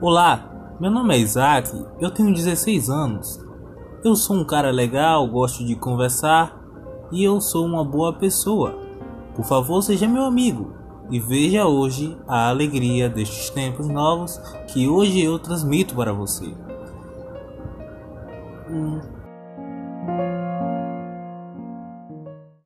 Olá, meu nome é Isaac, eu tenho 16 anos. Eu sou um cara legal, gosto de conversar e eu sou uma boa pessoa. Por favor, seja meu amigo e veja hoje a alegria destes tempos novos que hoje eu transmito para você. Hum,